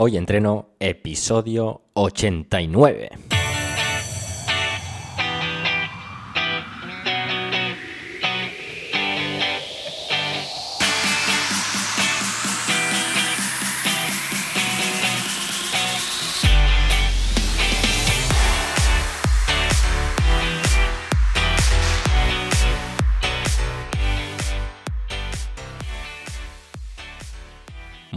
Hoy entreno episodio 89.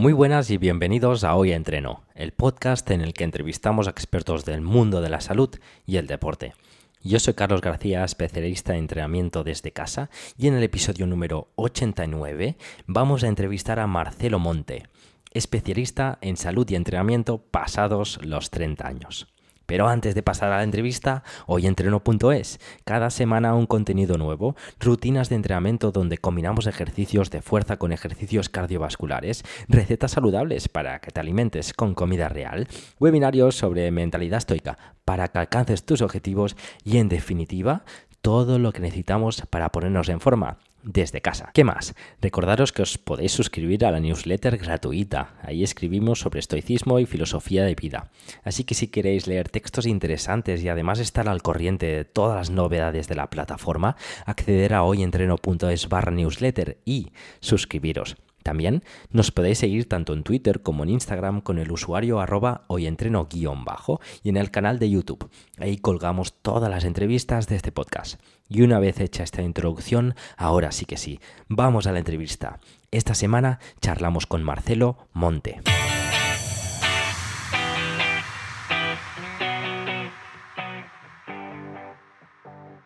Muy buenas y bienvenidos a Hoy Entreno, el podcast en el que entrevistamos a expertos del mundo de la salud y el deporte. Yo soy Carlos García, especialista en entrenamiento desde casa, y en el episodio número 89 vamos a entrevistar a Marcelo Monte, especialista en salud y entrenamiento pasados los 30 años. Pero antes de pasar a la entrevista, hoy entreno.es. Cada semana un contenido nuevo, rutinas de entrenamiento donde combinamos ejercicios de fuerza con ejercicios cardiovasculares, recetas saludables para que te alimentes con comida real, webinarios sobre mentalidad estoica para que alcances tus objetivos y en definitiva todo lo que necesitamos para ponernos en forma desde casa. ¿Qué más? Recordaros que os podéis suscribir a la newsletter gratuita. Ahí escribimos sobre estoicismo y filosofía de vida. Así que si queréis leer textos interesantes y además estar al corriente de todas las novedades de la plataforma, acceder a hoyentreno.es barra newsletter y suscribiros. También nos podéis seguir tanto en Twitter como en Instagram con el usuario arroba hoyentreno-bajo y en el canal de YouTube. Ahí colgamos todas las entrevistas de este podcast. Y una vez hecha esta introducción, ahora sí que sí, vamos a la entrevista. Esta semana charlamos con Marcelo Monte.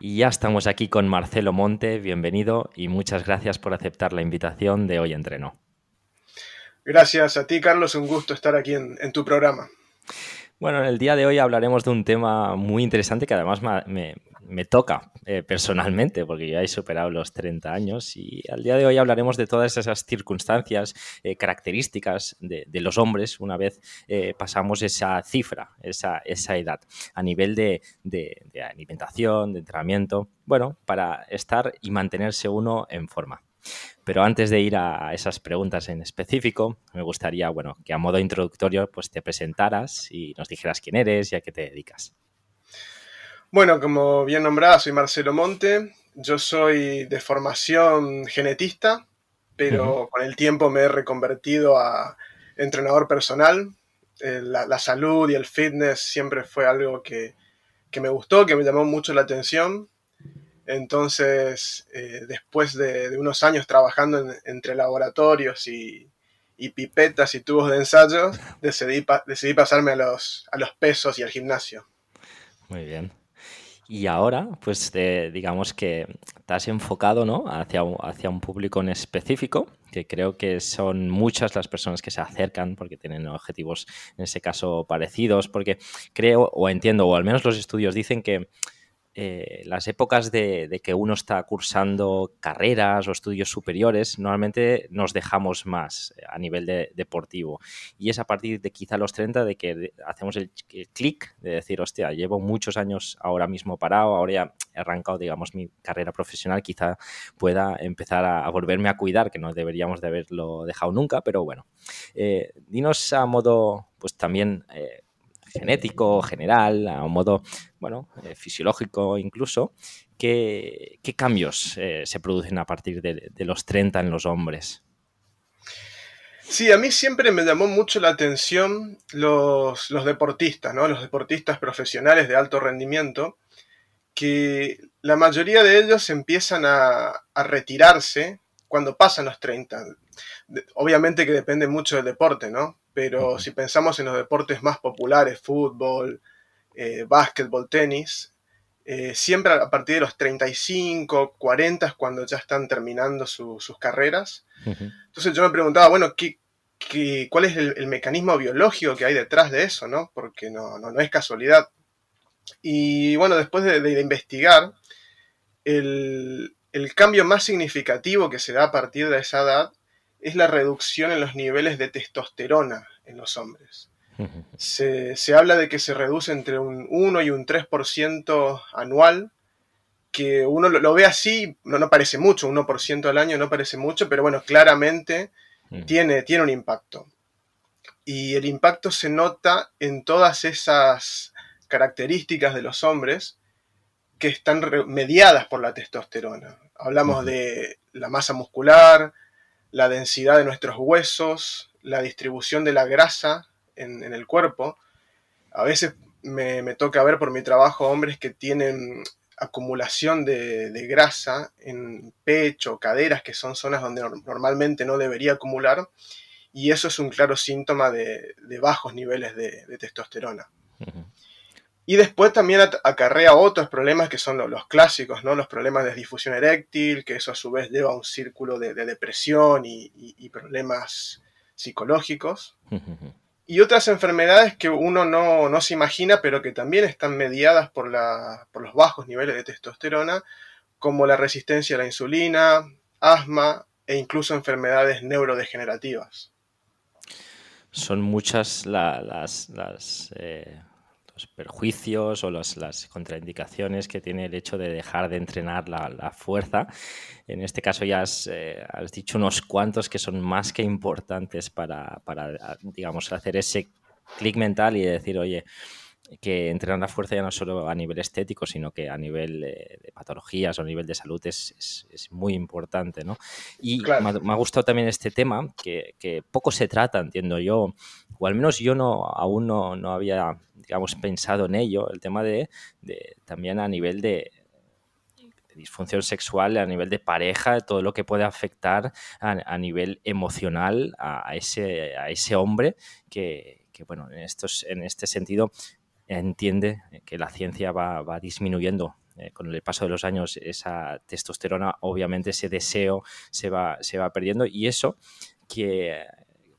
Y ya estamos aquí con Marcelo Monte, bienvenido y muchas gracias por aceptar la invitación de Hoy Entreno. Gracias a ti, Carlos, un gusto estar aquí en, tu programa. Bueno, en el día de hoy hablaremos de un tema muy interesante que además me, toca eh, personalmente, porque ya he superado los 30 años y al día de hoy hablaremos de todas esas circunstancias, eh, características de, los hombres una vez eh, pasamos esa cifra, esa, esa, edad, a nivel de alimentación, de entrenamiento, bueno, para estar y mantenerse uno en forma. Pero antes de ir a esas preguntas en específico, me gustaría, bueno, que a modo introductorio, pues te presentaras y nos dijeras quién eres y a qué te dedicas. Bueno, como bien nombrada, soy Marcelo Monte. Yo soy de formación genetista, pero con el tiempo me he reconvertido a entrenador personal. Eh, la, salud y el fitness siempre fue algo que, me gustó, que me llamó mucho la atención. Entonces, eh, después de, unos años trabajando entre laboratorios y, pipetas y tubos de ensayo, decidí, decidí pasarme a los, a los pesos y al gimnasio. Muy bien. Y ahora, pues digamos que te has enfocado ¿no? hacia, hacia un público en específico, que creo que son muchas las personas que se acercan porque tienen objetivos, en ese caso, parecidos, porque creo o entiendo, o al menos los estudios dicen que eh, las épocas de, que uno está cursando carreras o estudios superiores, normalmente nos dejamos más eh, a nivel deportivo. Y es a partir de quizá los 30 de que hacemos el, clic de decir, hostia, llevo muchos años ahora mismo parado, ahora ya he arrancado, digamos, mi carrera profesional, quizá pueda empezar a, volverme a cuidar, que no deberíamos de haberlo dejado nunca, pero bueno. Eh, dinos a modo, pues también genético, general, a un modo, bueno, eh, fisiológico incluso, ¿qué, cambios eh, se producen a partir de, los 30 en los hombres? Sí, a mí siempre me llamó mucho la atención los, deportistas, ¿no? Los deportistas profesionales de alto rendimiento, que la mayoría de ellos empiezan a, a retirarse cuando pasan los 30. Obviamente que depende mucho del deporte, ¿no? Pero si pensamos en los deportes más populares, fútbol, eh, básquetbol, tenis, eh, siempre a partir de los 35, 40 es cuando ya están terminando sus carreras. Entonces yo me preguntaba, bueno, ¿qué, cuál es el, mecanismo biológico que hay detrás de eso? ¿no? Porque no, no, es casualidad. Y bueno, después de, investigar, el, el, cambio más significativo que se da a partir de esa edad es la reducción en los niveles de testosterona en los hombres. Se, habla de que se reduce entre un 1 y un 3% anual, que uno lo, ve así, no, no parece mucho, 1% al año no parece mucho, pero bueno, claramente tiene, tiene un impacto. y el impacto se nota en todas esas características de los hombres que están mediadas por la testosterona. Hablamos de la masa muscular, la densidad de nuestros huesos, la distribución de la grasa en, el cuerpo. A veces me, toca ver por mi trabajo hombres que tienen acumulación de, grasa en pecho, caderas, que son zonas donde normalmente no debería acumular, y eso es un claro síntoma de, bajos niveles de, testosterona. Y después también acarrea otros problemas que son los, clásicos, ¿no? Los problemas de difusión eréctil, que eso a su vez lleva a un círculo de, depresión y, problemas psicológicos. Y otras enfermedades que uno no, se imagina, pero que también están mediadas por, por los bajos niveles de testosterona, como la resistencia a la insulina, asma e incluso enfermedades neurodegenerativas. Son muchas las, eh, los perjuicios o las contraindicaciones que tiene el hecho de dejar de entrenar la, fuerza. En este caso ya eh, has, dicho unos cuantos que son más que importantes para, para digamos, hacer ese clic mental y decir, oye, que entrenar la fuerza ya no solo a nivel estético, sino que a nivel de, patologías o a nivel de salud es, es, muy importante, ¿no? Y me, ha, gustado también este tema, que, que, poco se trata, entiendo yo, o al menos yo no aún no, no había, digamos, pensado en ello, el tema de, de también a nivel de, disfunción sexual a nivel de pareja, todo lo que puede afectar a, nivel emocional a, ese, a ese hombre que, que, bueno, en, estos, en este sentido entiende que la ciencia va, disminuyendo eh, con el paso de los años esa testosterona, obviamente ese deseo se va, se va perdiendo y eso que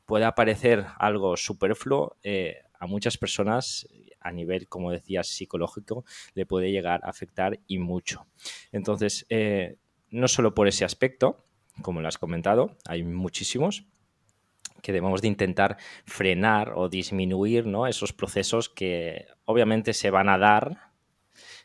pueda parecer algo superfluo, eh, a muchas personas a nivel, como decías, psicológico, le puede llegar a afectar y mucho. Entonces, eh, no solo por ese aspecto, como lo has comentado, hay muchísimos, que debemos de intentar frenar o disminuir ¿no? esos procesos que obviamente se van a dar,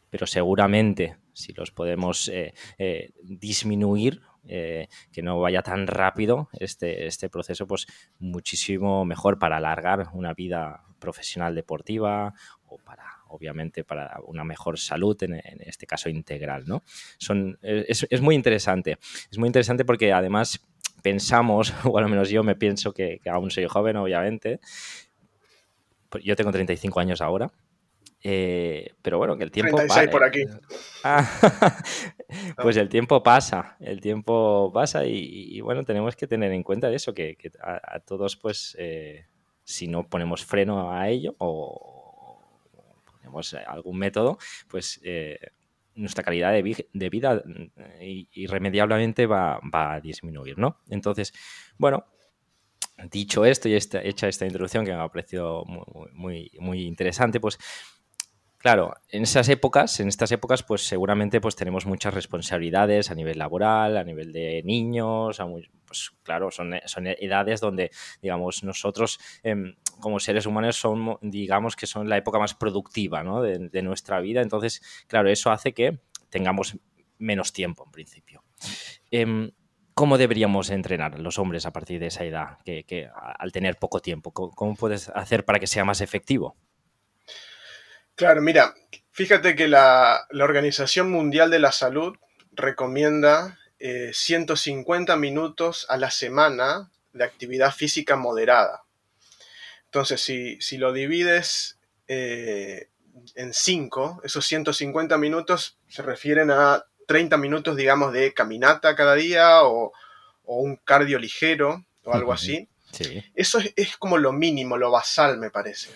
pero seguramente si los podemos eh, eh, disminuir, eh, que no vaya tan rápido este, este proceso, pues muchísimo mejor para alargar una vida profesional deportiva o para obviamente para una mejor salud, en, este caso integral, ¿no? Son, es, es, muy interesante. Es muy interesante porque además pensamos, o al menos yo me pienso que, aún soy joven, obviamente. Pues yo tengo 35 años ahora. Eh, pero bueno, que el tiempo 36 por aquí. Ah, pues el tiempo pasa, el tiempo pasa y, bueno, tenemos que tener en cuenta eso, que, a, todos pues eh, si no ponemos freno a ello o ponemos algún método, pues eh, nuestra calidad de, vida eh, irremediablemente va, va, a disminuir, ¿no? Entonces, bueno, dicho esto y hecha esta introducción que me ha parecido muy, muy, muy interesante, pues Claro, en esas épocas, en estas épocas, pues seguramente pues tenemos muchas responsabilidades a nivel laboral, a nivel de niños, pues claro, son, son edades donde, digamos, nosotros em, como seres humanos son, digamos, que son la época más productiva ¿no? de, nuestra vida. Entonces, claro, eso hace que tengamos menos tiempo en principio. Em, ¿Cómo deberíamos entrenar los hombres a partir de esa edad, que, al tener poco tiempo? ¿Cómo puedes hacer para que sea más efectivo? Claro, mira, fíjate que la, Organización Mundial de la Salud recomienda 150 eh, minutos a la semana de actividad física moderada. Entonces, si, lo divides eh, en 5, esos 150 minutos se refieren a 30 minutos, digamos, de caminata cada día o, un cardio ligero o algo así. Eso es, como lo mínimo, lo basal, me parece.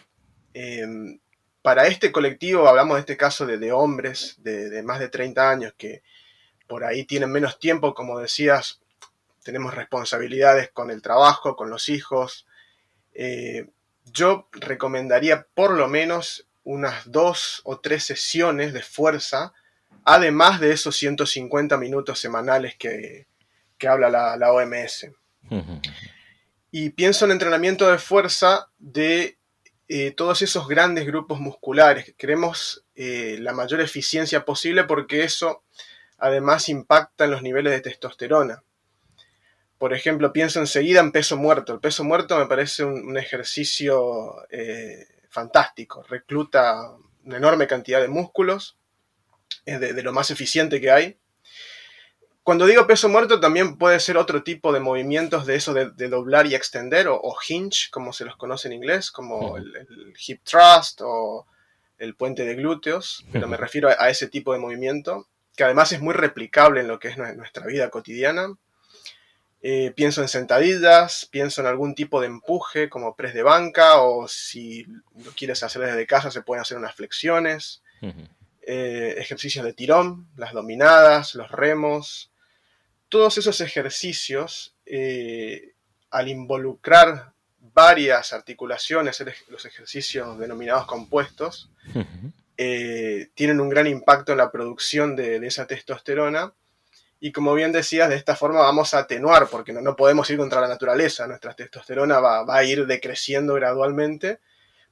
Em, para este colectivo, hablamos de este caso de, hombres de, más de 30 años que por ahí tienen menos tiempo, como decías, tenemos responsabilidades con el trabajo, con los hijos. Eh, yo recomendaría por lo menos unas dos o tres sesiones de fuerza, además de esos 150 minutos semanales que, habla la, la OMS. y pienso en entrenamiento de fuerza de todos esos grandes grupos musculares. Queremos eh, la mayor eficiencia posible porque eso además impacta en los niveles de testosterona. Por ejemplo, pienso enseguida en peso muerto. El peso muerto me parece un, ejercicio eh, fantástico. Recluta una enorme cantidad de músculos, es de, lo más eficiente que hay. Cuando digo peso muerto también puede ser otro tipo de movimientos de eso de, doblar y extender o, hinge, como se los conoce en inglés, como el, hip thrust o el puente de glúteos, pero me refiero a, ese tipo de movimiento, que además es muy replicable en lo que es nuestra vida cotidiana. Eh, pienso en sentadillas, pienso en algún tipo de empuje como press de banca o si lo quieres hacer desde casa se pueden hacer unas flexiones, eh, ejercicios de tirón, las dominadas, los remos. Todos esos ejercicios, eh, al involucrar varias articulaciones, los ejercicios denominados compuestos, tienen un gran impacto en la producción de esa testosterona. Y como bien decías, de esta forma vamos a atenuar, porque no, no podemos ir contra la naturaleza, nuestra testosterona va, va a ir decreciendo gradualmente,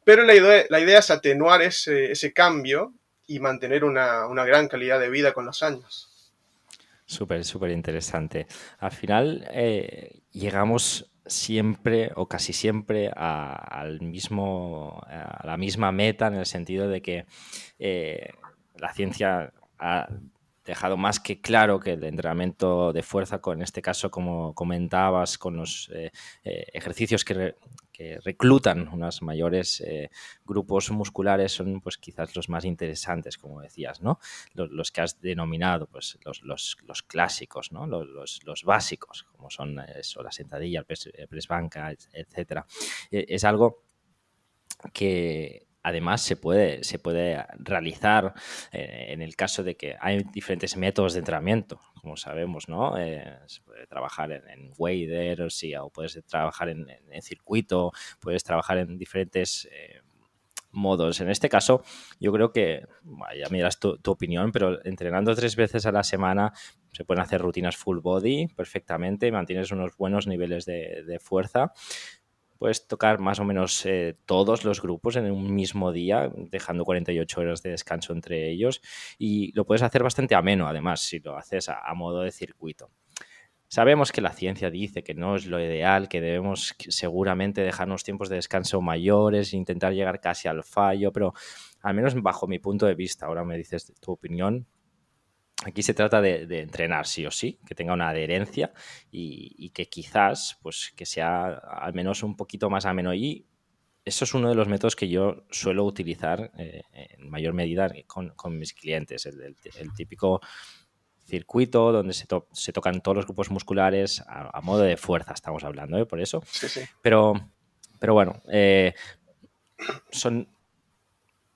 pero la idea, la idea es atenuar ese, ese cambio y mantener una, una, gran calidad de vida con los años. Súper, súper interesante. Al final eh, llegamos siempre o casi siempre a, al mismo, a la misma meta en el sentido de que eh, la ciencia ha dejado más que claro que el entrenamiento de fuerza, en este caso, como comentabas, con los eh, ejercicios que, reclutan unos mayores eh, grupos musculares son pues quizás los más interesantes, como decías, ¿no? Los, que has denominado, pues los, los, clásicos, ¿no? Los, básicos, como son eso, la sentadilla, el press, el press banca, etcétera. Es algo que además se puede, se puede realizar eh, en el caso de que hay diferentes métodos de entrenamiento, como sabemos, ¿no? Eh, se puede trabajar en, en wader o, puedes trabajar en, circuito, puedes trabajar en diferentes eh, modos. En este caso, yo creo que, ya miras tu, tu, opinión, pero entrenando tres veces a la semana se pueden hacer rutinas full body perfectamente, mantienes unos buenos niveles de, de fuerza puedes tocar más o menos eh, todos los grupos en un mismo día, dejando 48 horas de descanso entre ellos y lo puedes hacer bastante ameno, además, si lo haces a, modo de circuito. Sabemos que la ciencia dice que no es lo ideal, que debemos seguramente dejar unos tiempos de descanso mayores, intentar llegar casi al fallo, pero al menos bajo mi punto de vista, ahora me dices tu opinión, Aquí se trata de, entrenar sí o sí, que tenga una adherencia y, que quizás pues que sea al menos un poquito más ameno. Y eso es uno de los métodos que yo suelo utilizar eh, en mayor medida con, mis clientes, el, típico circuito donde se, tocan todos los grupos musculares a, modo de fuerza, estamos hablando, ¿eh? por eso. Pero, pero bueno, eh, son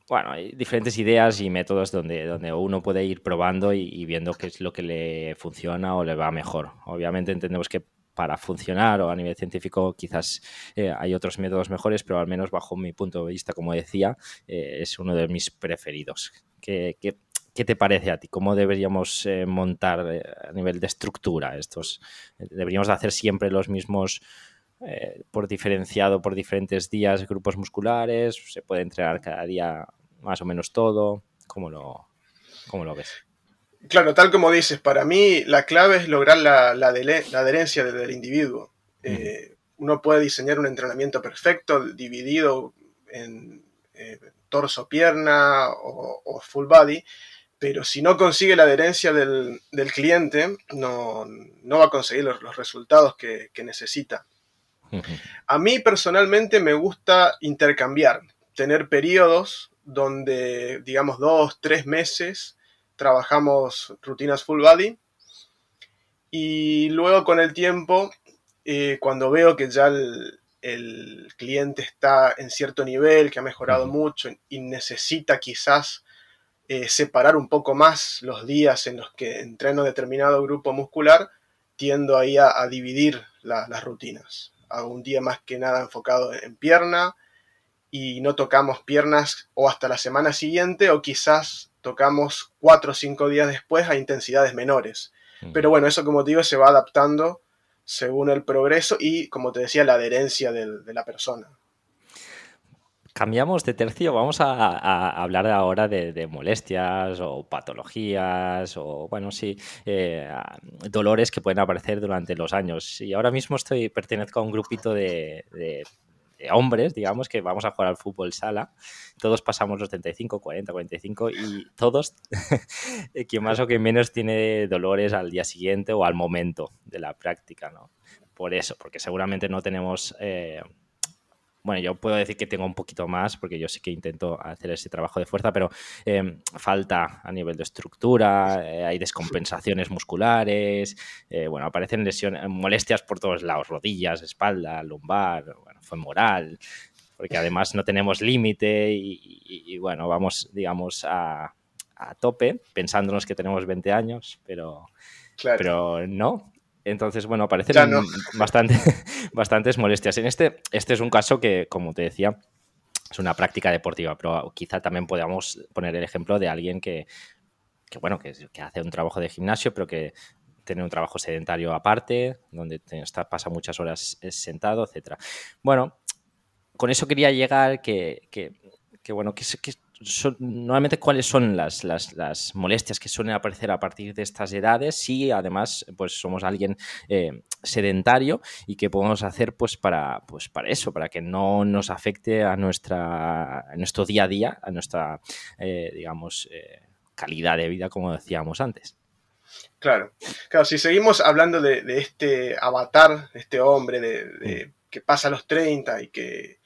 bueno, hay diferentes ideas y métodos donde, donde uno puede ir probando y, viendo qué es lo que le funciona o le va mejor. Obviamente entendemos que para funcionar o a nivel científico quizás eh, hay otros métodos mejores, pero al menos bajo mi punto de vista, como decía, eh, es uno de mis preferidos. ¿Qué, qué, qué te parece a ti? ¿Cómo deberíamos eh, montar a nivel de estructura estos? ¿Deberíamos de hacer siempre los mismos por diferenciado por diferentes días grupos musculares? ¿Se puede entrenar cada día más o menos todo? ¿Cómo lo, cómo lo ves? Claro, tal como dices, para mí la clave es lograr la, la, adherencia del individuo. Eh, uno puede diseñar un entrenamiento perfecto, dividido en eh, torso-pierna o, full body, pero si no consigue la adherencia del, cliente, no, va a conseguir los, resultados que, que necesita. A mí personalmente me gusta intercambiar, tener periodos donde, digamos, dos, tres meses trabajamos rutinas full body. Y luego con el tiempo, eh, cuando veo que ya el, cliente está en cierto nivel, que ha mejorado mucho y necesita quizás eh, separar un poco más los días en los que entreno determinado grupo muscular, tiendo ahí a, dividir las rutinas. Hago un día más que nada enfocado en pierna, y no tocamos piernas o hasta la semana siguiente o quizás tocamos cuatro o cinco días después a intensidades menores. Mm. Pero bueno, eso como te digo se va adaptando según el progreso y como te decía la adherencia de la persona. Cambiamos de tercio, vamos a, hablar ahora de, molestias o patologías o, bueno, sí, eh, dolores que pueden aparecer durante los años. Y ahora mismo estoy, pertenezco a un grupito de, hombres, digamos, que vamos a jugar al fútbol sala. Todos pasamos los 35, 40, 45 y todos, quien más o quien menos tiene dolores al día siguiente o al momento de la práctica, ¿no? Por eso, porque seguramente no tenemos... Eh, bueno, yo puedo decir que tengo un poquito más, porque yo sí que intento hacer ese trabajo de fuerza, pero em, falta a nivel de estructura, eh, hay descompensaciones musculares, eh, bueno, aparecen lesiones, molestias por todos lados, rodillas, espalda, lumbar, bueno, femoral, porque además no tenemos límite y, bueno, vamos, digamos, a, tope, pensándonos que tenemos 20 años, pero, pero no, entonces, bueno, aparecen bastante, bastantes molestias. En este, este es un caso que, como te decía, es una práctica deportiva, pero quizá también podamos poner el ejemplo de alguien que, bueno, que, hace un trabajo de gimnasio, pero que tiene un trabajo sedentario aparte, donde está, pasa muchas horas sentado, etcétera. Bueno, con eso quería llegar que, que, que bueno, que, que normalmente cuáles son las, las, molestias que suelen aparecer a partir de estas edades si además pues somos alguien eh, sedentario y que podemos hacer pues para, pues para eso, para que no nos afecte a, nuestra, nuestro día a día, a nuestra, eh, digamos, eh, calidad de vida, como decíamos antes. Claro, claro, si seguimos hablando de, este avatar, este hombre de, mm. que pasa a los 30 y que,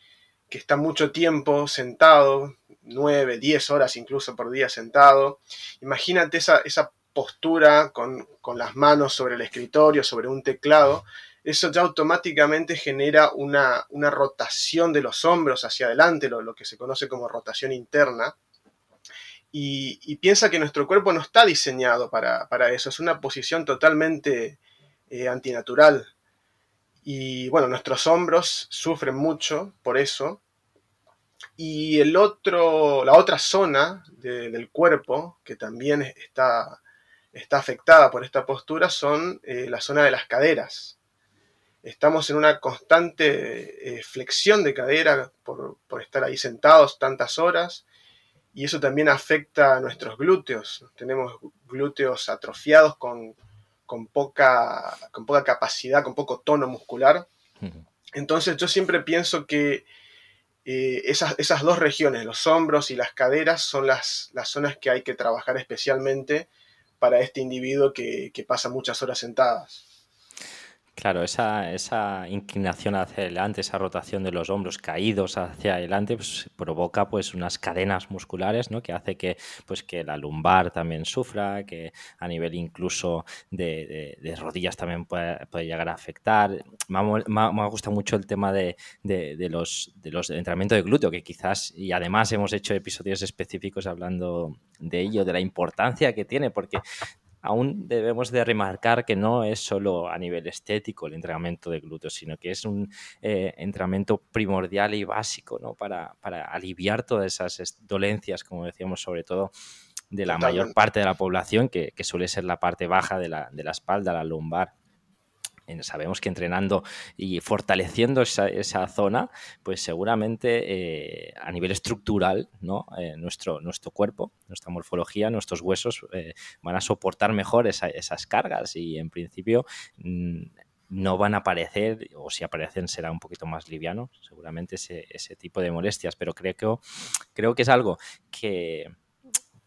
que está mucho tiempo sentado, 9, 10 horas incluso por día sentado. Imagínate esa, esa postura con, las manos sobre el escritorio, sobre un teclado. Eso ya automáticamente genera una, rotación de los hombros hacia adelante, lo, que se conoce como rotación interna. Y, piensa que nuestro cuerpo no está diseñado para, eso, es una posición totalmente eh, antinatural. Y bueno, nuestros hombros sufren mucho por eso, y el otro, la otra zona del cuerpo que también está, está, afectada por esta postura son eh, la zona de las caderas. Estamos en una constante eh, flexión de cadera por, estar ahí sentados tantas horas y eso también afecta a nuestros glúteos. Tenemos glúteos atrofiados con, poca, con poca capacidad, con poco tono muscular. Entonces yo siempre pienso que eh, esas, esas, dos regiones, los hombros y las caderas, son las, las, zonas que hay que trabajar especialmente para este individuo que, que pasa muchas horas sentadas. Claro, esa, esa, inclinación hacia adelante, esa rotación de los hombros caídos hacia adelante, pues, provoca pues unas cadenas musculares, ¿no? Que hace que, pues, que la lumbar también sufra, que a nivel incluso de, rodillas también puede, llegar a afectar. Me, me, gusta mucho el tema de, los, de los de entrenamiento de glúteo, que quizás, y además hemos hecho episodios específicos hablando de ello, de la importancia que tiene, porque aún debemos de remarcar que no es solo a nivel estético el entrenamiento de glúteos, sino que es un eh, entrenamiento primordial y básico ¿no? para, aliviar todas esas dolencias, como decíamos, sobre todo de la mayor parte de la población, que, suele ser la parte baja de la, de la espalda, la lumbar sabemos que entrenando y fortaleciendo esa, zona, pues seguramente eh, a nivel estructural. Eh, nuestro, nuestro cuerpo, nuestra morfología, nuestros huesos eh, van a soportar mejor esas cargas y en principio mm, no van a aparecer, o si aparecen será un poquito más liviano, seguramente ese, ese tipo de molestias, pero creo creo que es algo que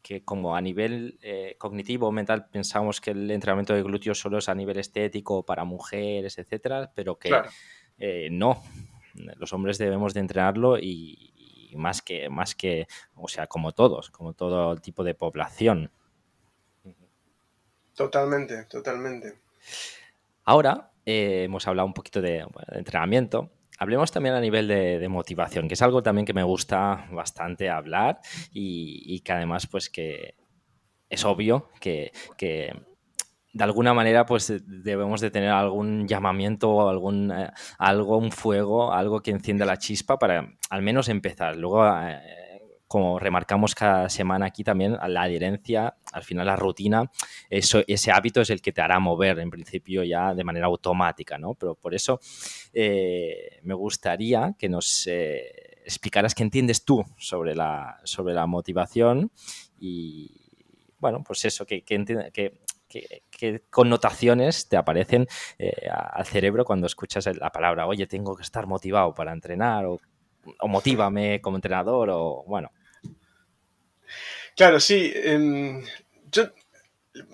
que como a nivel eh, cognitivo o mental pensamos que el entrenamiento de glúteos solo es a nivel estético para mujeres, etcétera, pero que eh, no. Los hombres debemos de entrenarlo y, más que, más que, o sea, como todos, como todo tipo de población. Totalmente, totalmente. Ahora eh, hemos hablado un poquito de entrenamiento Hablemos también a nivel de, motivación, que es algo también que me gusta bastante hablar y, que además pues que es obvio que, de alguna manera pues debemos de tener algún llamamiento o algún eh, algo, un fuego, algo que encienda la chispa para al menos empezar. Luego eh, como remarcamos cada semana aquí también, la adherencia, al final la rutina, eso, ese hábito es el que te hará mover en principio ya de manera automática, ¿no? Pero por eso eh, me gustaría que nos... Eh, explicaras qué entiendes tú sobre la, sobre la motivación y, bueno, pues eso, que, qué connotaciones te aparecen eh, al cerebro cuando escuchas la palabra, oye, tengo que estar motivado para entrenar o, o motívame como entrenador o bueno. Claro, sí. Em,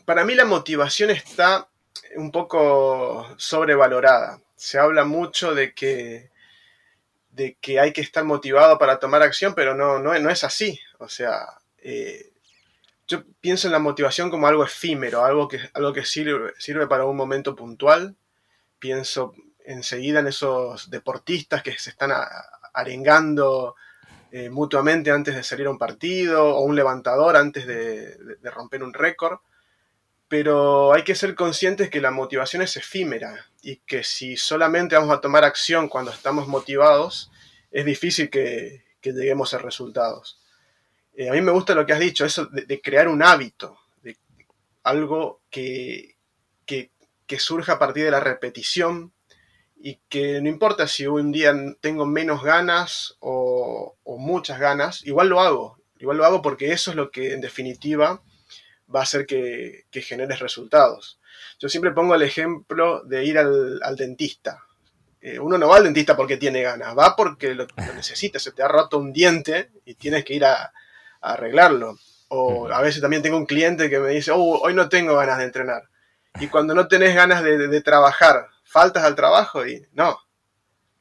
para mí la motivación está un poco sobrevalorada. Se habla mucho de que, de que hay que estar motivado para tomar acción, pero no, no, no es así. O sea, eh, yo pienso en la motivación como algo efímero, algo que, algo que sirve, sirve para un momento puntual. Pienso enseguida en esos deportistas que se están arengando eh, mutuamente antes de salir a un partido, o un levantador antes de, romper un récord. Pero hay que ser conscientes que la motivación es efímera y que si solamente vamos a tomar acción cuando estamos motivados, es difícil que lleguemos a resultados. Eh, a mí me gusta lo que has dicho, eso de, crear un hábito, de algo que, que, surja a partir de la repetición y que no importa si un día tengo menos ganas o, muchas ganas, igual lo hago, igual lo hago porque eso es lo que en definitiva va a hacer que, que generes resultados. Yo siempre pongo el ejemplo de ir al, dentista. Eh, uno no va al dentista porque tiene ganas, va porque lo, lo necesita, se te ha roto un diente y tienes que ir a, arreglarlo. O a veces también tengo un cliente que me dice, oh, hoy no tengo ganas de entrenar. Y cuando no tenés ganas de, trabajar, faltas al trabajo y no,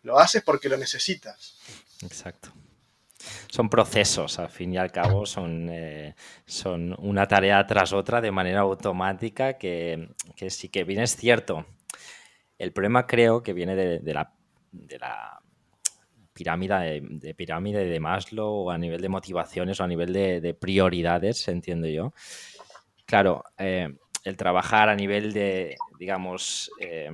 lo haces porque lo necesitas. Exacto son procesos, al fin y al cabo, son, eh, son una tarea tras otra de manera automática que, que, sí que bien es cierto. El problema creo que viene de, la, de la pirámide de, pirámide de Maslow o a nivel de motivaciones o a nivel de, prioridades, entiendo yo. Claro, eh, el trabajar a nivel de, digamos, eh,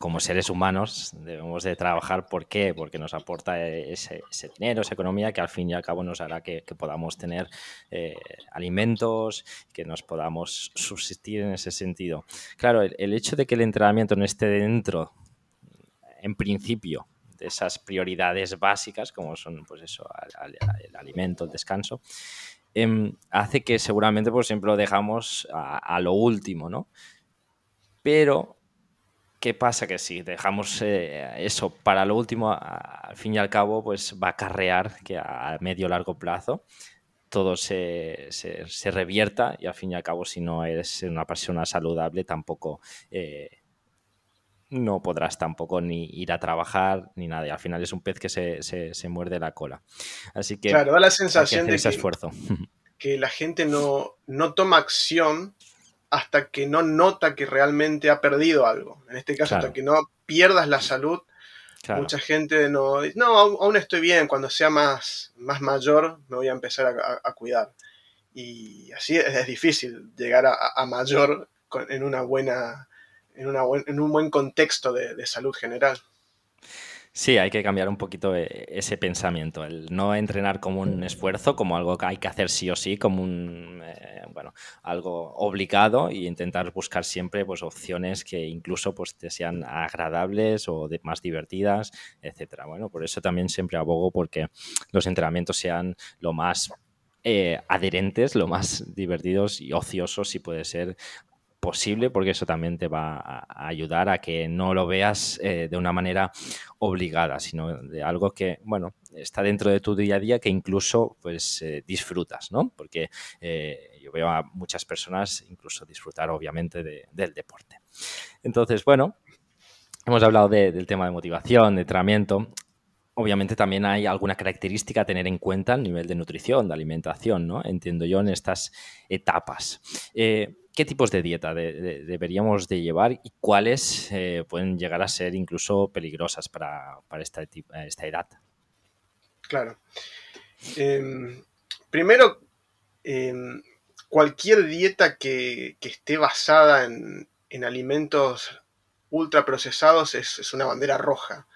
como seres humanos debemos de trabajar. ¿Por qué? Porque nos aporta ese, dinero, esa economía que al fin y al cabo nos hará que, podamos tener eh, alimentos, que nos podamos subsistir en ese sentido. Claro, el, hecho de que el entrenamiento no esté dentro en principio, de esas prioridades básicas, como son pues eso, el, alimento, el descanso, em, hace que seguramente por siempre lo dejamos a, lo último, ¿no? Pero, ¿qué pasa? Que si dejamos eh, eso para lo último, al fin y al cabo, pues va a acarrear que a medio largo plazo todo se, se, revierta y al fin y al cabo, si no eres una persona saludable, tampoco eh, no podrás tampoco ni ir a trabajar ni nada. Y al final es un pez que se, muerde la cola. Así que. Claro, da la sensación de que, esfuerzo. que la gente no, no toma acción hasta que no nota que realmente ha perdido algo. En este caso, hasta que no pierdas la salud. Mucha gente no dice, no, aún estoy bien, cuando sea más, más mayor me voy a empezar a, cuidar. Y así es, difícil llegar a, mayor en una buena en, un buen contexto de, salud general. Sí, hay que cambiar un poquito eh, ese pensamiento, el no entrenar como un esfuerzo, como algo que hay que hacer sí o sí, como un eh, bueno, algo obligado y intentar buscar siempre pues opciones que incluso pues te sean agradables o más divertidas, etcétera. Bueno, por eso también siempre abogo porque los entrenamientos sean lo más eh, adherentes, lo más divertidos y ociosos si puede ser posible, porque eso también te va a ayudar a que no lo veas eh, de una manera obligada, sino de algo que, bueno, está dentro de tu día a día que incluso pues eh, disfrutas, ¿no? Porque eh, yo veo a muchas personas incluso disfrutar obviamente del deporte. Entonces, bueno, hemos hablado del tema de motivación, de entrenamiento. Obviamente también hay alguna característica a tener en cuenta a nivel de nutrición, de alimentación, ¿no? Entiendo yo en estas etapas. ¿Qué tipos de dieta deberíamos de llevar y cuáles eh, pueden llegar a ser incluso peligrosas para, esta, esta, edad? Claro. Em, primero, em, cualquier dieta que, esté basada en, alimentos ultraprocesados es, es una bandera roja.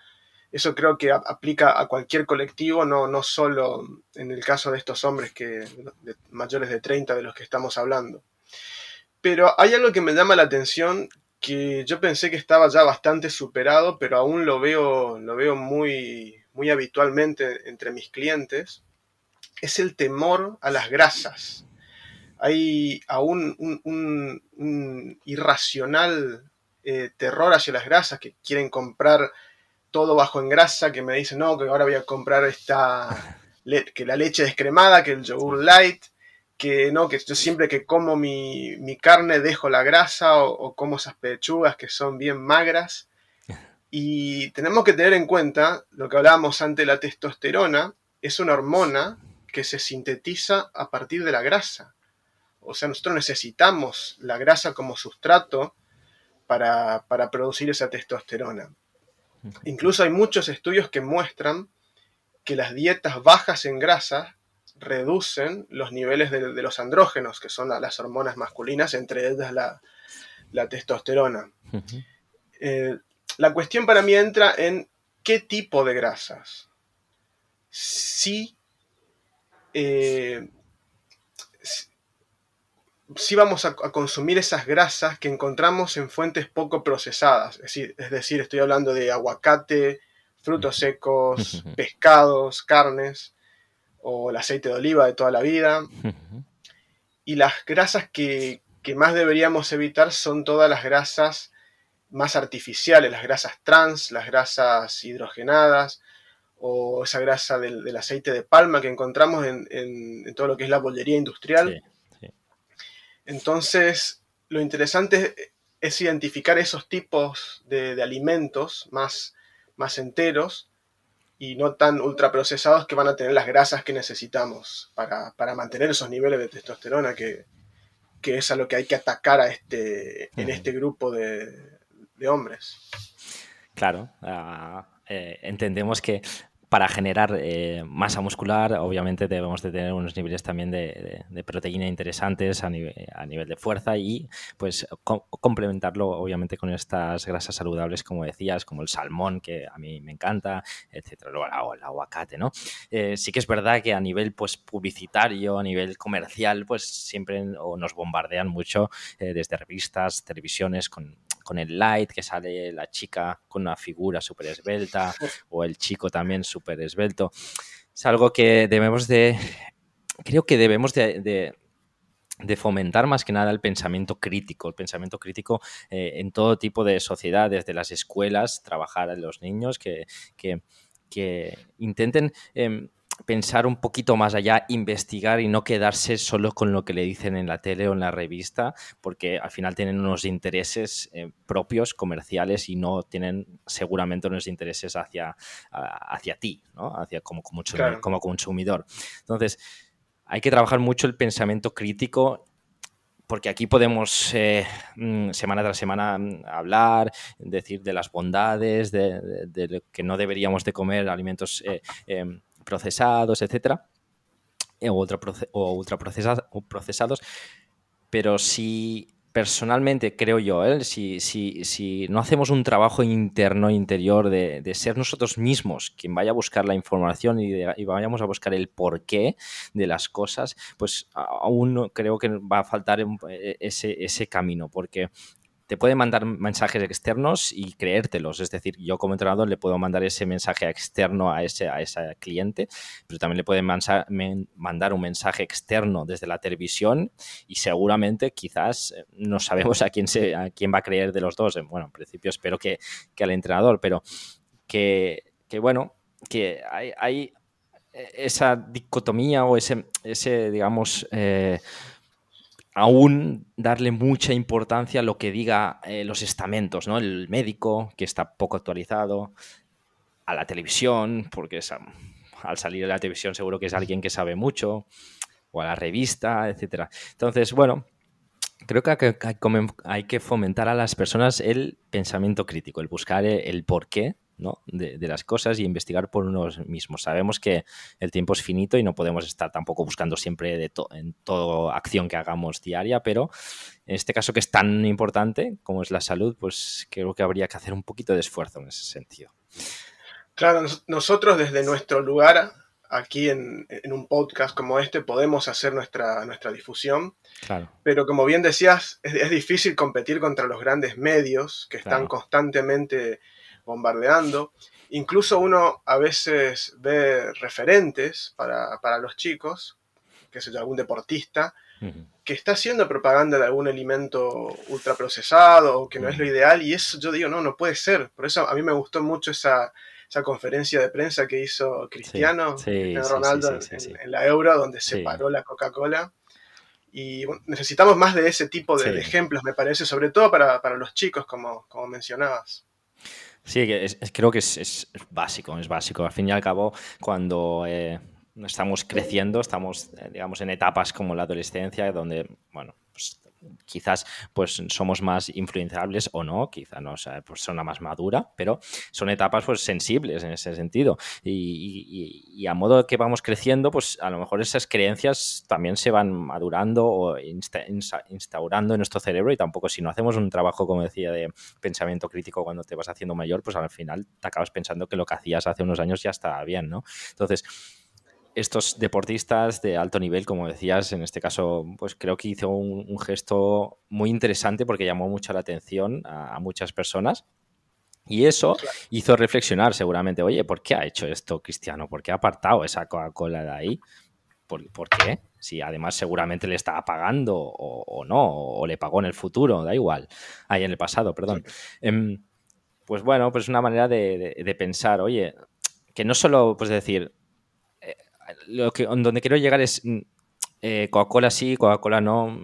Eso creo que aplica a cualquier colectivo, no, no solo en el caso de estos hombres que, mayores de 30 de los que estamos hablando. Pero hay algo que me llama la atención que yo pensé que estaba ya bastante superado, pero aún lo veo, lo veo muy, muy habitualmente entre mis clientes es el temor a las grasas. Hay aún un, irracional eh, terror hacia las grasas que quieren comprar todo bajo en grasa, que me dicen, no, que ahora voy a comprar esta, que la leche descremada, que el yogur light, que no, que yo siempre que como mi, carne dejo la grasa o, como esas pechugas que son bien magras. Y tenemos que tener en cuenta lo que hablábamos antes, la testosterona es una hormona que se sintetiza a partir de la grasa. O sea, nosotros necesitamos la grasa como sustrato para, para producir esa testosterona. Incluso hay muchos estudios que muestran que las dietas bajas en grasa reducen los niveles de, los andrógenos, que son las hormonas masculinas, entre ellas la, testosterona. Eh, la cuestión para mí entra en qué tipo de grasas. Si, eh, si vamos a, consumir esas grasas que encontramos en fuentes poco procesadas, es decir, es decir estoy hablando de aguacate, frutos secos, pescados, carnes, o el aceite de oliva de toda la vida. Y las grasas que, más deberíamos evitar son todas las grasas más artificiales, las grasas trans, las grasas hidrogenadas, o esa grasa del, aceite de palma que encontramos en, todo lo que es la bollería industrial. Entonces, lo interesante es, identificar esos tipos de, alimentos más, más enteros y no tan ultraprocesados que van a tener las grasas que necesitamos para, mantener esos niveles de testosterona que, es a lo que hay que atacar a este, en este grupo de, hombres. Claro, eh, entendemos que para generar eh, masa muscular, obviamente debemos de tener unos niveles también de, proteína interesantes a, nivel, de fuerza y pues complementarlo obviamente con estas grasas saludables, como decías, como el salmón, que a mí me encanta, etcétera, o el aguacate, ¿no? Eh, sí que es verdad que a nivel pues publicitario, a nivel comercial, pues siempre nos bombardean mucho eh, desde revistas, televisiones con con el light, que sale la chica con una figura súper esbelta o el chico también súper esbelto. Es algo que debemos de, creo que debemos de, fomentar más que nada el pensamiento crítico, el pensamiento crítico eh, en todo tipo de sociedad, desde las escuelas, trabajar en los niños, que, que, intenten em, pensar un poquito más allá, investigar y no quedarse solo con lo que le dicen en la tele o en la revista, porque al final tienen unos intereses eh, propios, comerciales, y no tienen seguramente unos intereses hacia, hacia ti, ¿no? hacia como, como, como consumidor. Entonces, hay que trabajar mucho el pensamiento crítico porque aquí podemos eh, mm, semana tras semana mm, hablar, decir de las bondades, de, que no deberíamos de comer alimentos eh, em, procesados, etcétera, eh, o, ultraprocesados, pero si personalmente creo yo, ¿eh? si, si, no hacemos un trabajo interno, interior, de, ser nosotros mismos quien vaya a buscar la información y, vayamos a buscar el porqué de las cosas, pues aún creo que va a faltar e, ese, ese camino, porque te puede mandar mensajes externos y creértelos. Es decir, yo como entrenador le puedo mandar ese mensaje externo a ese, a ese cliente, pero también le pueden mandar un mensaje externo desde la televisión y seguramente quizás eh, no sabemos a quién, se, a quién va a creer de los dos. Bueno, en principio espero que, al entrenador, pero que, bueno, que hay, esa dicotomía o ese, ese digamos, eh, aún darle mucha importancia a lo que diga eh, los estamentos, ¿no? El médico, que está poco actualizado, a la televisión, porque al salir de la televisión seguro que es alguien que sabe mucho, o a la revista, etcétera. Entonces, bueno, creo que hay que fomentar a las personas el pensamiento crítico, el buscar el porqué de, las cosas y investigar por uno mismos. Sabemos que el tiempo es finito y no podemos estar tampoco buscando siempre de en toda acción que hagamos diaria, pero en este caso que es tan importante como es la salud, pues creo que habría que hacer un poquito de esfuerzo en ese sentido. Claro, nosotros desde nuestro lugar, aquí en, un podcast como este, podemos hacer nuestra, nuestra difusión. Pero como bien decías, es, difícil competir contra los grandes medios que están constantemente bombardeando. incluso uno a veces ve referentes para, para los chicos, que es algún deportista, que está haciendo propaganda de algún alimento ultraprocesado o que no es lo ideal, y eso yo digo, no, no puede ser. Por eso a mí me gustó mucho esa, esa conferencia de prensa que hizo Cristiano Ronaldo en, la Euro, donde separó la Coca-Cola. Y necesitamos más de ese tipo de, ejemplos, me parece, sobre todo para, los chicos, como, como mencionabas. Sí, creo que es, básico, es básico. Al fin y al cabo, cuando eh, estamos creciendo, estamos, eh, digamos, en etapas como la adolescencia, donde, bueno, quizás pues somos más influenciables o no, quizá no sea persona más madura, pero son etapas pues sensibles en ese sentido. Y, a modo que vamos creciendo, pues a lo mejor esas creencias también se van madurando o instaurando en nuestro cerebro y tampoco si no hacemos un trabajo, como decía, de pensamiento crítico cuando te vas haciendo mayor, pues al final te acabas pensando que lo que hacías hace unos años ya está bien, ¿no? Entonces, estos deportistas de alto nivel, como decías, en este caso, pues creo que hizo un, gesto muy interesante porque llamó mucho la atención a, muchas personas. Y eso hizo reflexionar seguramente, oye, ¿por qué ha hecho esto Cristiano? ¿Por qué ha apartado esa Coca-Cola de ahí? ¿Por, qué? Si además seguramente le estaba pagando o, no, o le pagó en el futuro, da igual. Ahí en el pasado, perdón. Em, pues bueno, pues una manera de, de, pensar, oye, que no solo, pues decir, lo que, donde quiero llegar es mm, eh, Coca-Cola sí, Coca-Cola no,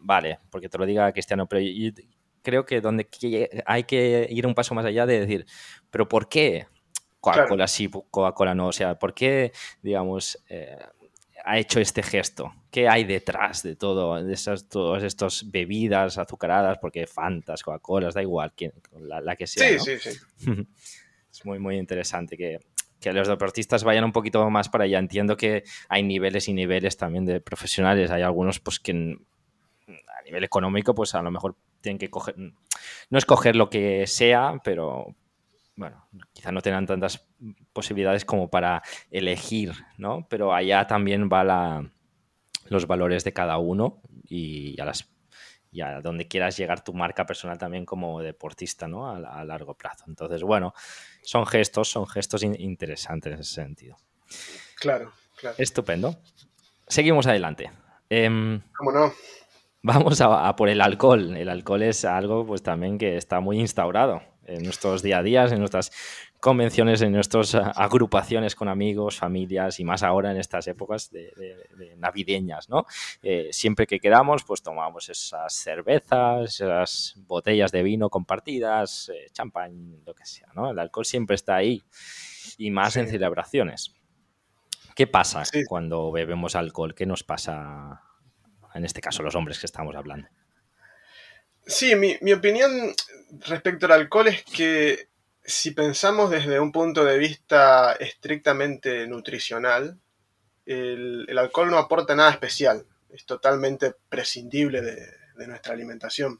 vale, porque te lo diga Cristiano, pero creo que donde hay que ir un paso más allá de decir, pero ¿por qué Coca-Cola sí, Coca-Cola no? O sea, ¿por qué, digamos, eh, ha hecho este gesto? ¿Qué hay detrás de todo, de esas, todas estas bebidas azucaradas? Porque Fantas, Coca-Cola, da igual, la, que sea. Sí, sí, sí. es muy, muy interesante que que los deportistas vayan un poquito más para allá. Entiendo que hay niveles y niveles también de profesionales. Hay algunos pues que a nivel económico pues a lo mejor tienen que coger, no escoger lo que sea, pero bueno, quizá no tengan tantas posibilidades como para elegir, ¿no? Pero allá también va la, los valores de cada uno y a las y a donde quieras llegar tu marca personal también como deportista, ¿no? A, largo plazo. Entonces, bueno, son gestos, son gestos interesantes en ese sentido. Claro, claro. Estupendo. Seguimos adelante. Em, ¿Cómo no? Vamos a, por el alcohol. El alcohol es algo pues también que está muy instaurado en nuestros día a día, en nuestras convenciones, en nuestras agrupaciones con amigos, familias y más ahora en estas épocas de, navideñas, ¿no? Eh, siempre que quedamos, pues tomamos esas cervezas, esas botellas de vino compartidas, eh, champán, lo que sea, ¿no? El alcohol siempre está ahí y más en celebraciones. ¿Qué pasa cuando bebemos alcohol? ¿Qué nos pasa, en este caso, los hombres que estamos hablando? Sí, mi, mi opinión respecto al alcohol es que si pensamos desde un punto de vista estrictamente nutricional, el, alcohol no aporta nada especial, es totalmente prescindible de, nuestra alimentación.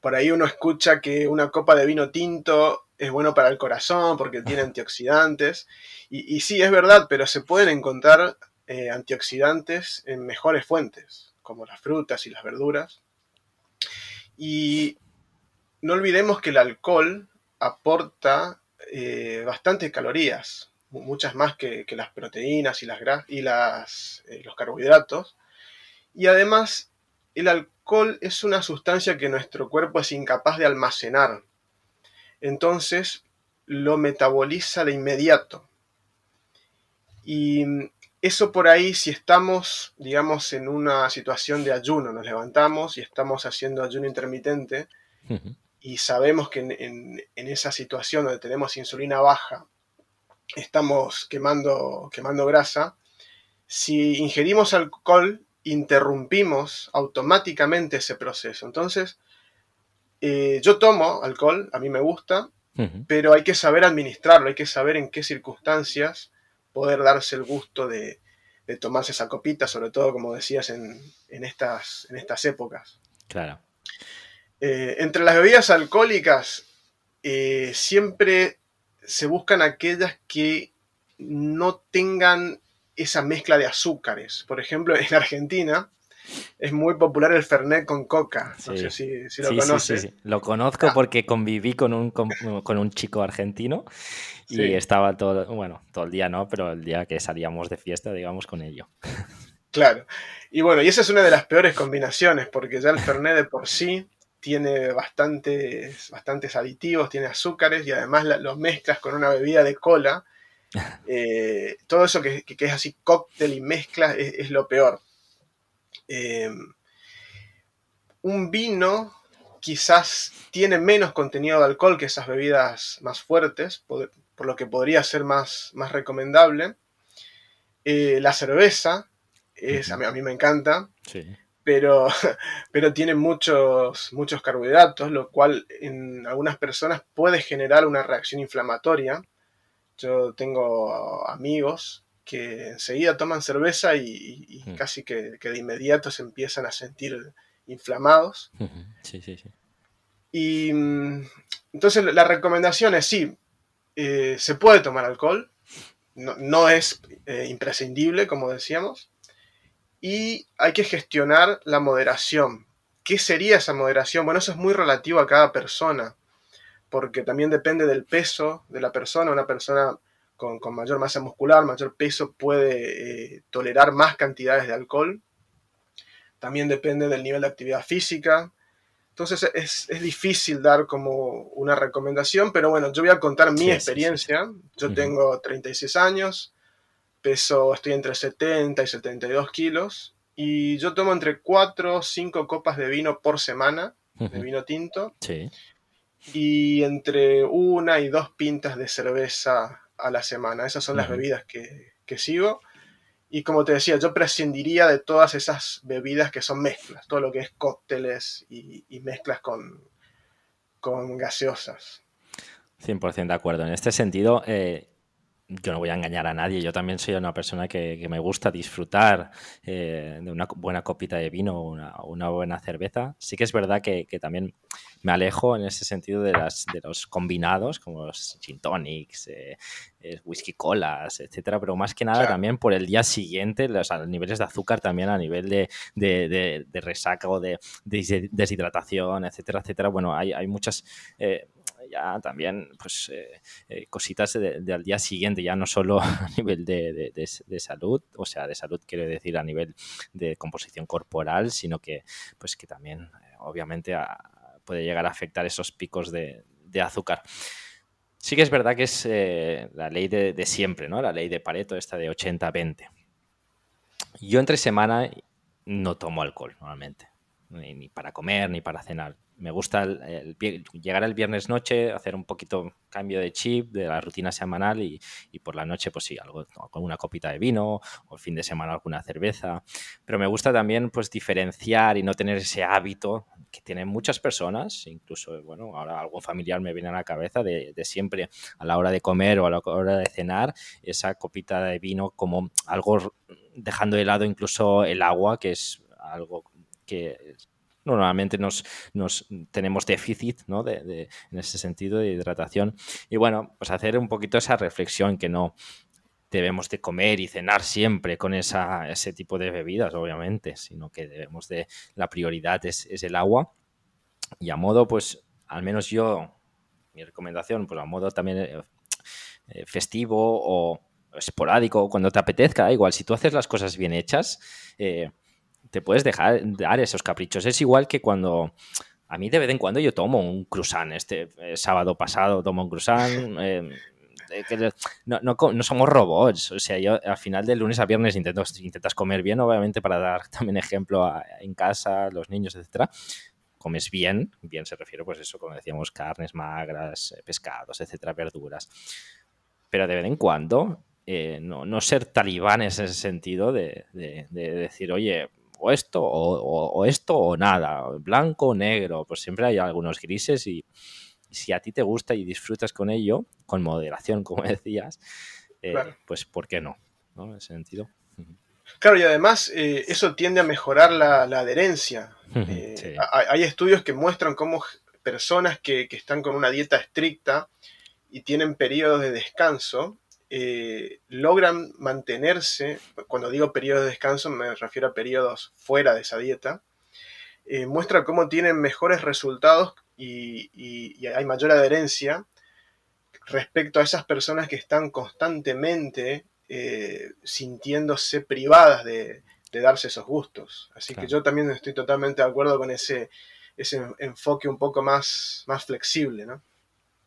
Por ahí uno escucha que una copa de vino tinto es bueno para el corazón porque tiene antioxidantes, y, sí, es verdad, pero se pueden encontrar eh, antioxidantes en mejores fuentes, como las frutas y las verduras. Y no olvidemos que el alcohol aporta eh, bastantes calorías, muchas más que, las proteínas y, las y las, eh, los carbohidratos. Y además, el alcohol es una sustancia que nuestro cuerpo es incapaz de almacenar. Entonces, lo metaboliza de inmediato. Y eso por ahí, si estamos, digamos, en una situación de ayuno, nos levantamos y estamos haciendo ayuno intermitente, y sabemos que en, esa situación donde tenemos insulina baja, estamos quemando, quemando grasa, si ingerimos alcohol, interrumpimos automáticamente ese proceso. Entonces, eh, yo tomo alcohol, a mí me gusta, pero hay que saber administrarlo, hay que saber en qué circunstancias poder darse el gusto de, tomarse esa copita, sobre todo, como decías, en, estas, en estas épocas. Claro. Eh, entre las bebidas alcohólicas eh, siempre se buscan aquellas que no tengan esa mezcla de azúcares. Por ejemplo, en Argentina es muy popular el Fernet con coca. No sé si, lo conoces. Sí, lo conozco ah. porque conviví con un, con, un chico argentino y estaba todo, bueno, todo el día no, pero el día que salíamos de fiesta, digamos, con ello. Claro. Y bueno, y esa es una de las peores combinaciones, porque ya el Fernet de por sí tiene bastantes, bastantes aditivos, tiene azúcares y además los mezclas con una bebida de cola. Eh, todo eso que, es así cóctel y mezcla es, lo peor. Em, un vino quizás tiene menos contenido de alcohol que esas bebidas más fuertes, por, lo que podría ser más, más recomendable. Eh, la cerveza, es, a, mí, a mí me encanta. Sí pero, pero tiene muchos, muchos carbohidratos, lo cual en algunas personas puede generar una reacción inflamatoria. Yo tengo amigos que enseguida toman cerveza y, mm. casi que, de inmediato se empiezan a sentir inflamados. Sí, sí, sí. Y mm, entonces la recomendación es sí, eh, se puede tomar alcohol, no, es eh, imprescindible, como decíamos, y hay que gestionar la moderación. ¿Qué sería esa moderación? Bueno, eso es muy relativo a cada persona, porque también depende del peso de la persona. Una persona con, mayor masa muscular, mayor peso, puede eh, tolerar más cantidades de alcohol. También depende del nivel de actividad física. Entonces es, difícil dar como una recomendación, pero bueno, yo voy a contar mi experiencia. Yo tengo 36 años, peso, estoy entre 70 y 72 kilos y yo tomo entre 4 o 5 copas de vino por semana, de vino tinto, sí. y entre una y dos pintas de cerveza a la semana. Esas son las bebidas que, sigo. Y como te decía, yo prescindiría de todas esas bebidas que son mezclas, todo lo que es cócteles y, mezclas con, con gaseosas. 100% de acuerdo. En este sentido, eh, yo no voy a engañar a nadie, yo también soy una persona que, me gusta disfrutar eh, de una buena copita de vino o una, buena cerveza. Sí que es verdad que, también me alejo en ese sentido de, las, de los combinados, como los gin tonics, eh, eh, whisky colas, etcétera, pero más que nada también por el día siguiente, los niveles de azúcar también a nivel de, de, resaca o de, deshidratación, etcétera, etcétera. Bueno, hay, hay muchas ya también pues eh, eh, cositas de, al día siguiente, ya no solo a nivel de, salud, o sea, de salud quiero decir a nivel de composición corporal, sino que pues que también eh, obviamente puede llegar a afectar esos picos de, azúcar. Sí que es verdad que es la ley de, siempre, ¿no? La ley de Pareto, esta de 80-20. Yo entre semana no tomo alcohol normalmente, ni para comer ni para cenar me gusta llegar el viernes noche, hacer un poquito cambio de chip de la rutina semanal y, por la noche, pues sí, algo con una copita de vino o el fin de semana alguna cerveza. Pero me gusta también pues diferenciar y no tener ese hábito que tienen muchas personas, incluso, bueno, ahora algún familiar me viene a la cabeza de, de siempre a la hora de comer o a la hora de cenar, esa copita de vino como algo dejando de lado incluso el agua, que es algo que normalmente nos, nos tenemos déficit ¿no? de, en ese sentido de hidratación. Y bueno, pues hacer un poquito esa reflexión que no debemos de comer y cenar siempre con esa, ese tipo de bebidas, obviamente, sino que debemos de, la prioridad es, el agua. Y a modo, pues, al menos yo, mi recomendación, pues a modo también eh, eh, festivo o esporádico, cuando te apetezca, igual, si tú haces las cosas bien hechas, eh, te puedes dejar dar esos caprichos. Es igual que cuando a mí de vez en cuando yo tomo un croissant. Este eh, sábado pasado tomo un croissant. Em, no, somos robots. O sea, yo al final del lunes a viernes intento, intentas comer bien, obviamente, para dar también ejemplo en casa, los niños, etcétera. Comes bien, bien se refiere, pues eso, como decíamos, carnes magras, eh, pescados, etcétera, verduras. Pero de vez en cuando, eh, no, ser talibanes en ese sentido de, de decir, oye, o esto o, esto o nada, blanco o negro, pues siempre hay algunos grises y, si a ti te gusta y disfrutas con ello, con moderación, como decías, eh, pues ¿por qué no? ¿no? En ese sentido. Claro, y además eh, eso tiende a mejorar la, adherencia. Eh, hay, estudios que muestran cómo personas que, están con una dieta estricta y tienen periodos de descanso, eh, logran mantenerse, cuando digo periodos de descanso me refiero a periodos fuera de esa dieta, eh, muestra cómo tienen mejores resultados y, hay mayor adherencia respecto a esas personas que están constantemente eh, sintiéndose privadas de, darse esos gustos. Así que yo también estoy totalmente de acuerdo con ese, ese enfoque un poco más, más flexible, ¿no?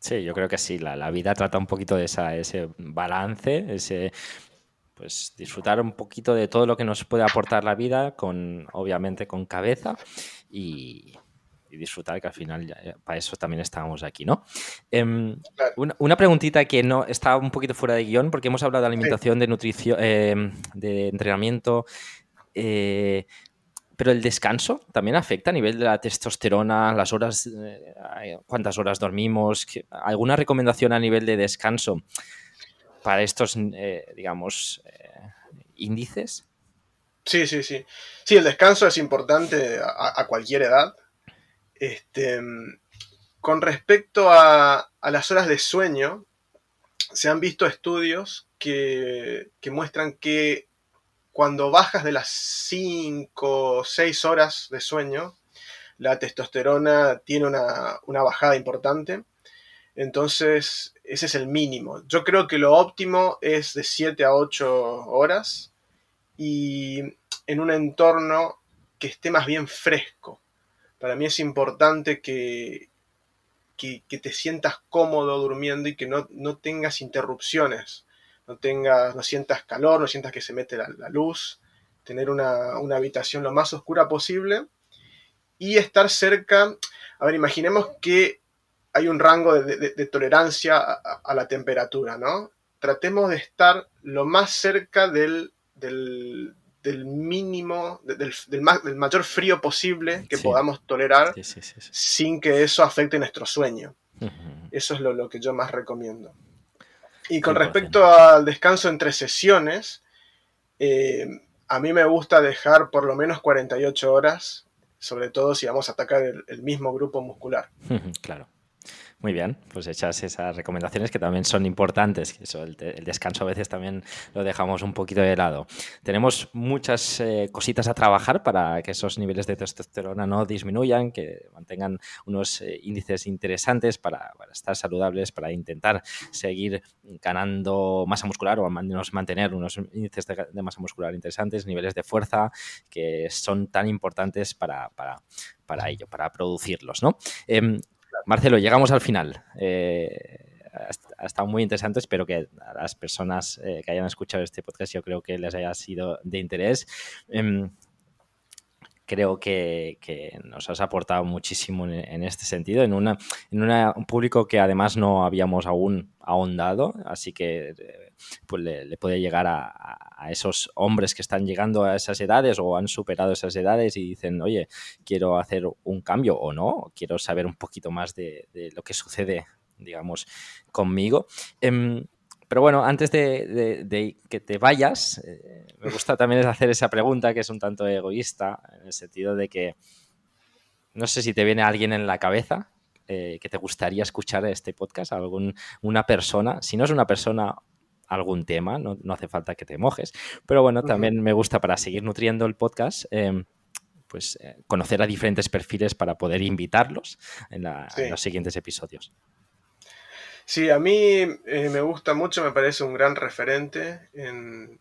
Sí, yo creo que sí. La, vida trata un poquito de ese balance, ese pues disfrutar un poquito de todo lo que nos puede aportar la vida, con obviamente con cabeza y, disfrutar que al final para eso también estábamos aquí, ¿no? Em, una, preguntita que no está un poquito fuera de guion porque hemos hablado de alimentación, de nutrición, em, de entrenamiento. Eh, pero el descanso también afecta a nivel de la testosterona, las horas, eh, cuántas horas dormimos, alguna recomendación a nivel de descanso para estos, eh, digamos, eh, índices. Sí, sí, sí. Sí, el descanso es importante a, cualquier edad. Este, con respecto a, las horas de sueño, se han visto estudios que, que muestran que cuando bajas de las 5 o 6 horas de sueño, la testosterona tiene una, bajada importante. Entonces, ese es el mínimo. Yo creo que lo óptimo es de 7 a 8 horas y en un entorno que esté más bien fresco. Para mí es importante que, que, te sientas cómodo durmiendo y que no, no tengas interrupciones no tengas, no sientas calor, no sientas que se mete la, luz, tener una, habitación lo más oscura posible y estar cerca, a ver, imaginemos que hay un rango de, tolerancia a, la temperatura, ¿no? Tratemos de estar lo más cerca del, del, mínimo, del, del, mayor frío posible que podamos tolerar sin que eso afecte nuestro sueño. Eso es lo, lo que yo más recomiendo. Y con respecto al descanso entre sesiones, eh, a mí me gusta dejar por lo menos 48 horas, sobre todo si vamos a atacar el mismo grupo muscular. claro. Muy bien, pues hechas esas recomendaciones que también son importantes. Eso, el, descanso a veces también lo dejamos un poquito de lado. Tenemos muchas eh, cositas a trabajar para que esos niveles de testosterona no disminuyan, que mantengan unos eh, índices interesantes para, estar saludables, para intentar seguir ganando masa muscular o menos mantener unos índices de, masa muscular interesantes, niveles de fuerza que son tan importantes para, para ello, para producirlos. ¿no? Em, Marcelo, llegamos al final. Eh, ha estado muy interesante. Espero que a las personas eh, que hayan escuchado este podcast, yo creo que les haya sido de interés. Em, creo que, nos has aportado muchísimo en, este sentido, en, una, en un público que además no habíamos aún ahondado, así que eh, pues le, puede llegar a, esos hombres que están llegando a esas edades o han superado esas edades y dicen, oye, quiero hacer un cambio o no, quiero saber un poquito más de, lo que sucede, digamos, conmigo. Em, pero bueno, antes de, que te vayas, eh, me gusta también hacer esa pregunta que es un tanto egoísta, en el sentido de que no sé si te viene alguien en la cabeza eh, que te gustaría escuchar este podcast, algún, una persona, si no es una persona, algún tema, no, hace falta que te mojes, pero bueno, también me gusta para seguir nutriendo el podcast. Em, pues eh, conocer a diferentes perfiles para poder invitarlos en los siguientes episodios. Sí, a mí eh, me gusta mucho, me parece un gran referente en,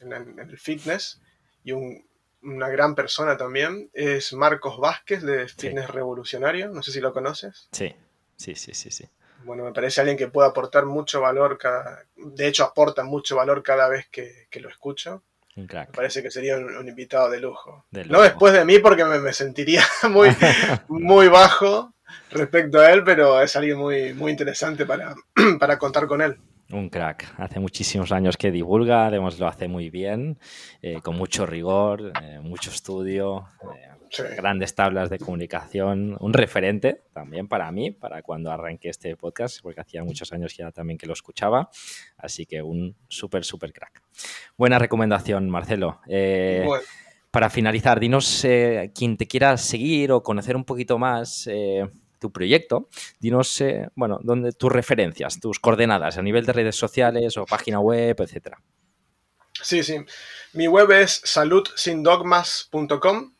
el fitness y una gran persona también. Es Marcos Vázquez de Fitness Revolucionario, no sé si lo conoces. Sí, sí, sí, sí, sí. Bueno, me parece alguien que puede aportar mucho valor, cada, de hecho aporta mucho valor cada vez que, lo escucho. Me parece que sería un, invitado de lujo. No después de mí porque me, me sentiría muy, muy bajo, respecto a él, pero es alguien muy, muy interesante para, para contar con él. Un crack. Hace muchísimos años que divulga, además lo hace muy bien, eh, con mucho rigor, eh, mucho estudio, eh, grandes tablas de comunicación, un referente también para mí, para cuando arranqué este podcast, porque hacía muchos años ya también que lo escuchaba, así que un súper, súper crack. Buena recomendación, Marcelo. Para finalizar, dinos quien te quiera seguir o conocer un poquito más tu proyecto, dinos, eh, bueno, dónde, tus referencias, tus coordenadas a nivel de redes sociales o página web, etcétera. Sí, sí. Mi web es saludsindogmas.com.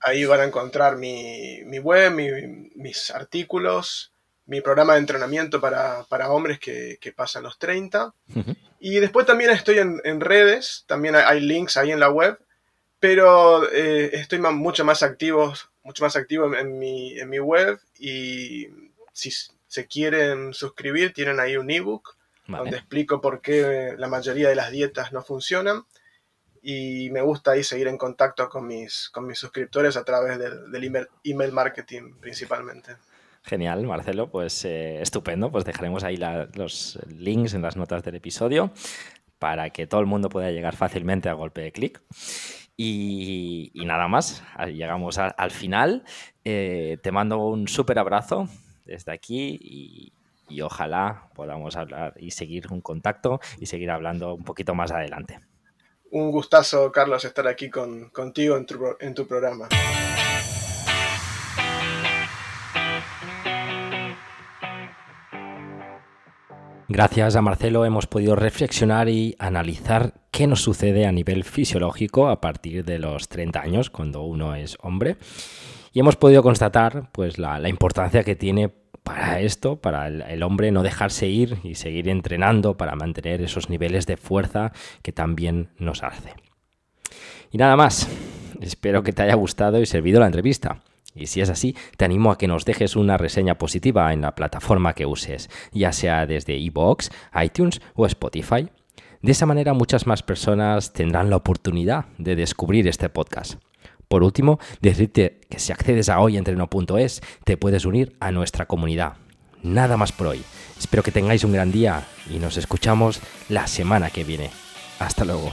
Ahí van a encontrar mi, web, mis artículos, mi programa de entrenamiento para, hombres que, pasan los 30. Y después también estoy en, redes, también hay, links ahí en la web, pero eh, estoy mucho más activo, mucho más activo en, mi, en mi web y si se quieren suscribir tienen ahí un email donde explico por qué la mayoría de las dietas no funcionan y me gusta ahí seguir en contacto con mis, con mis suscriptores a través del, email, marketing principalmente. Genial, Marcelo, pues eh, estupendo, pues dejaremos ahí los links en las notas del episodio para que todo el mundo pueda llegar fácilmente a golpe de clic. Y, nada más, llegamos al final. Eh, te mando un súper abrazo desde aquí y, y ojalá podamos hablar y seguir un contacto y seguir hablando un poquito más adelante. Un gustazo, Carlos, estar aquí con, contigo en tu, en tu programa. Gracias a Marcelo hemos podido reflexionar y analizar qué nos sucede a nivel fisiológico a partir de los 30 años, cuando uno es hombre. Y hemos podido constatar pues, la, la importancia que tiene para esto, para el, hombre no dejarse ir y seguir entrenando para mantener esos niveles de fuerza que también nos hace. Y nada más, espero que te haya gustado y servido la entrevista. Y si es así, te animo a que nos dejes una reseña positiva en la plataforma que uses, ya sea desde iVoox, iTunes o Spotify. De esa manera muchas más personas tendrán la oportunidad de descubrir este podcast. Por último, decirte que si accedes a hoyentreno.es te puedes unir a nuestra comunidad. Nada más por hoy. Espero que tengáis un gran día y nos escuchamos la semana que viene. Hasta luego.